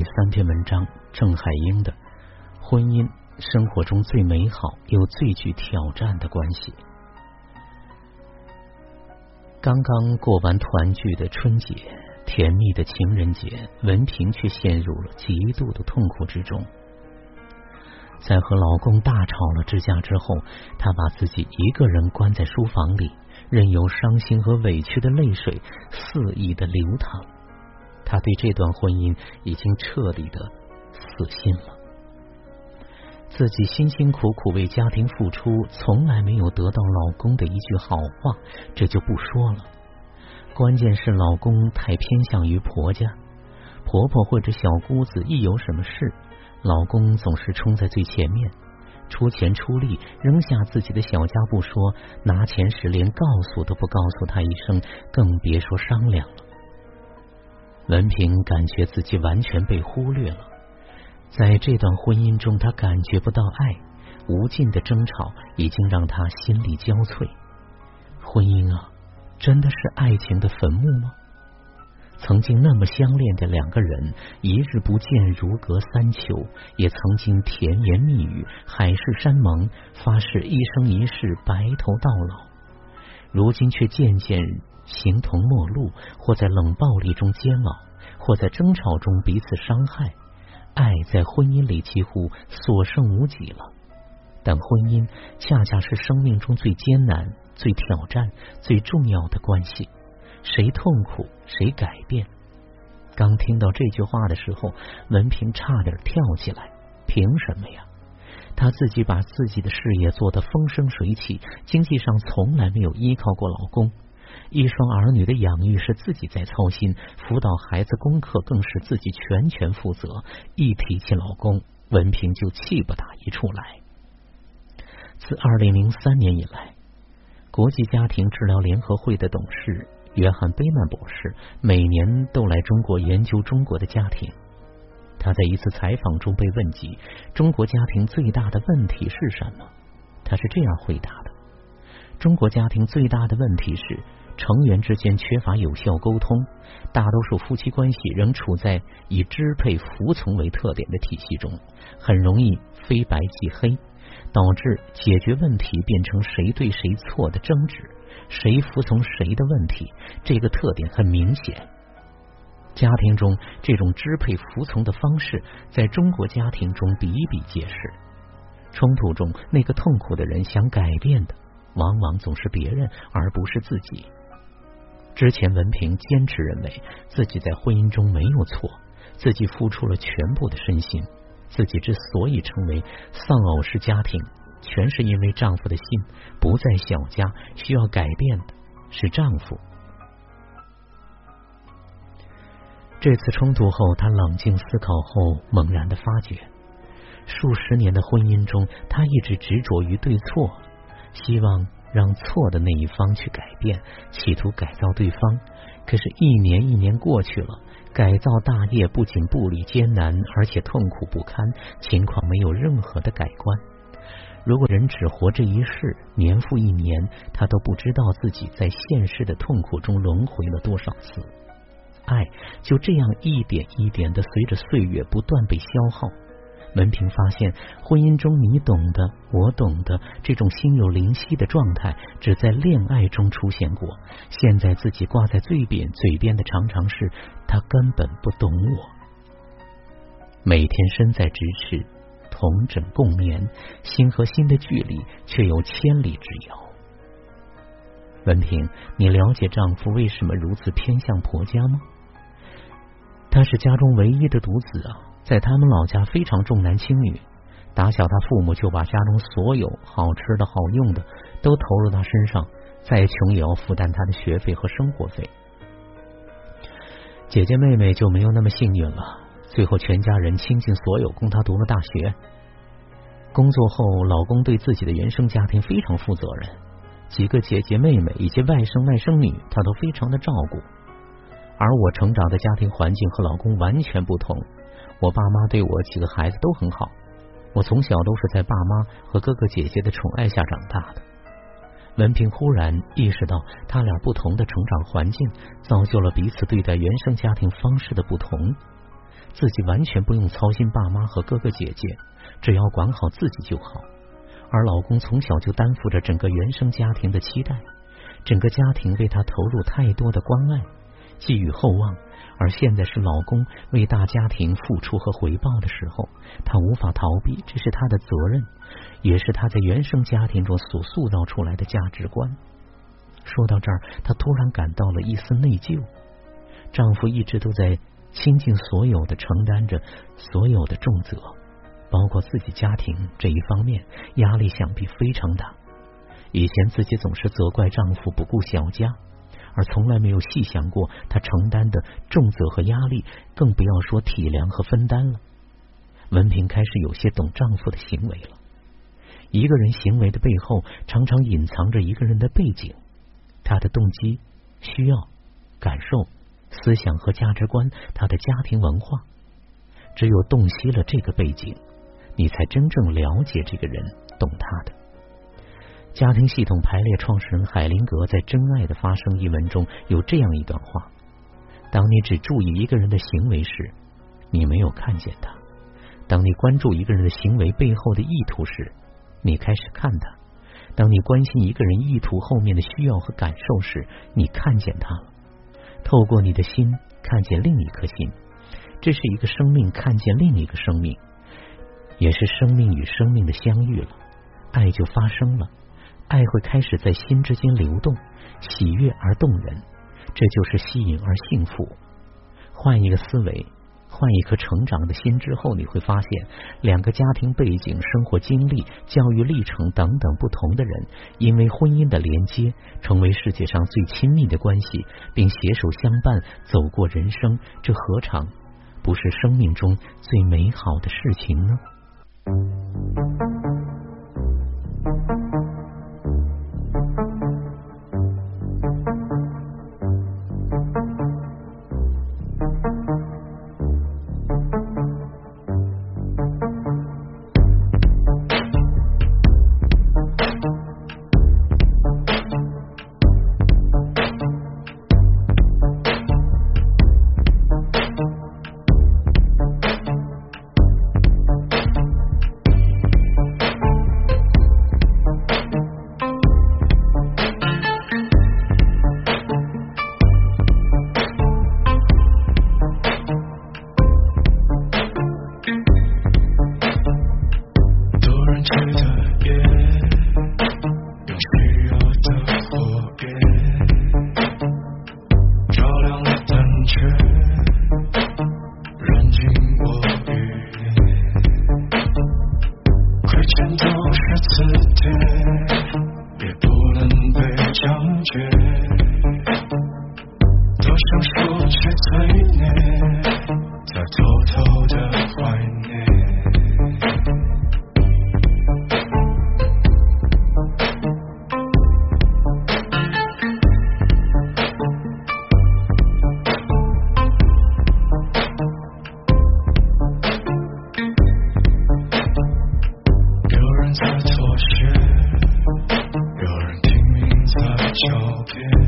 第三篇文章，郑海英的婚姻生活中最美好又最具挑战的关系。刚刚过完团聚的春节，甜蜜的情人节，文平却陷入了极度的痛苦之中。在和老公大吵了之架之后，她把自己一个人关在书房里，任由伤心和委屈的泪水肆意的流淌。她对这段婚姻已经彻底的死心了，自己辛辛苦苦为家庭付出，从来没有得到老公的一句好话，这就不说了。关键是老公太偏向于婆家，婆婆或者小姑子一有什么事，老公总是冲在最前面，出钱出力，扔下自己的小家不说，拿钱时连告诉都不告诉他一声，更别说商量了。文平感觉自己完全被忽略了，在这段婚姻中，他感觉不到爱，无尽的争吵已经让他心力交瘁。婚姻啊，真的是爱情的坟墓吗？曾经那么相恋的两个人，一日不见如隔三秋，也曾经甜言蜜语、海誓山盟，发誓一生一世白头到老，如今却渐渐。形同陌路，或在冷暴力中煎熬，或在争吵中彼此伤害。爱在婚姻里几乎所剩无几了。但婚姻恰恰是生命中最艰难、最挑战、最重要的关系。谁痛苦，谁改变。刚听到这句话的时候，文平差点跳起来。凭什么呀？她自己把自己的事业做得风生水起，经济上从来没有依靠过老公。一双儿女的养育是自己在操心，辅导孩子功课更是自己全权负责。一提起老公，文平就气不打一处来。自二零零三年以来，国际家庭治疗联合会的董事约翰贝曼博士每年都来中国研究中国的家庭。他在一次采访中被问及中国家庭最大的问题是什么，他是这样回答的：中国家庭最大的问题是。成员之间缺乏有效沟通，大多数夫妻关系仍处在以支配服从为特点的体系中，很容易非白即黑，导致解决问题变成谁对谁错的争执，谁服从谁的问题。这个特点很明显，家庭中这种支配服从的方式，在中国家庭中比比皆是。冲突中，那个痛苦的人想改变的，往往总是别人，而不是自己。之前，文平坚持认为自己在婚姻中没有错，自己付出了全部的身心，自己之所以成为丧偶式家庭，全是因为丈夫的心不在小家，需要改变的是丈夫。这次冲突后，她冷静思考后，猛然的发觉，数十年的婚姻中，她一直执着于对错，希望。让错的那一方去改变，企图改造对方。可是，一年一年过去了，改造大业不仅步履艰难，而且痛苦不堪，情况没有任何的改观。如果人只活这一世，年复一年，他都不知道自己在现世的痛苦中轮回了多少次。爱就这样一点一点的随着岁月不断被消耗。文平发现，婚姻中你懂的，我懂的，这种心有灵犀的状态，只在恋爱中出现过。现在自己挂在最边嘴边的，常常是他根本不懂我。每天身在咫尺，同枕共眠，心和心的距离却有千里之遥。文平，你了解丈夫为什么如此偏向婆家吗？他是家中唯一的独子啊。在他们老家非常重男轻女，打小他父母就把家中所有好吃的好用的都投入他身上，再穷也要负担他的学费和生活费。姐姐妹妹就没有那么幸运了，最后全家人倾尽所有供她读了大学。工作后，老公对自己的原生家庭非常负责任，几个姐姐妹妹以及外甥外甥女，他都非常的照顾。而我成长的家庭环境和老公完全不同。我爸妈对我几个孩子都很好，我从小都是在爸妈和哥哥姐姐的宠爱下长大的。文平忽然意识到，他俩不同的成长环境造就了彼此对待原生家庭方式的不同。自己完全不用操心爸妈和哥哥姐姐，只要管好自己就好。而老公从小就担负着整个原生家庭的期待，整个家庭为他投入太多的关爱，寄予厚望。而现在是老公为大家庭付出和回报的时候，她无法逃避，这是她的责任，也是她在原生家庭中所塑造出来的价值观。说到这儿，她突然感到了一丝内疚。丈夫一直都在倾尽所有的承担着所有的重责，包括自己家庭这一方面，压力想必非常大。以前自己总是责怪丈夫不顾小家。而从来没有细想过他承担的重责和压力，更不要说体谅和分担了。文平开始有些懂丈夫的行为了。一个人行为的背后，常常隐藏着一个人的背景，他的动机、需要、感受、思想和价值观，他的家庭文化。只有洞悉了这个背景，你才真正了解这个人，懂他的。家庭系统排列创始人海灵格在《真爱的发生》一文中有这样一段话：当你只注意一个人的行为时，你没有看见他；当你关注一个人的行为背后的意图时，你开始看他；当你关心一个人意图后面的需要和感受时，你看见他了。透过你的心看见另一颗心，这是一个生命看见另一个生命，也是生命与生命的相遇了，爱就发生了。爱会开始在心之间流动，喜悦而动人，这就是吸引而幸福。换一个思维，换一颗成长的心之后，你会发现，两个家庭背景、生活经历、教育历程等等不同的人，因为婚姻的连接，成为世界上最亲密的关系，并携手相伴走过人生，这何尝不是生命中最美好的事情呢？在错觉，有人拼命在狡辩。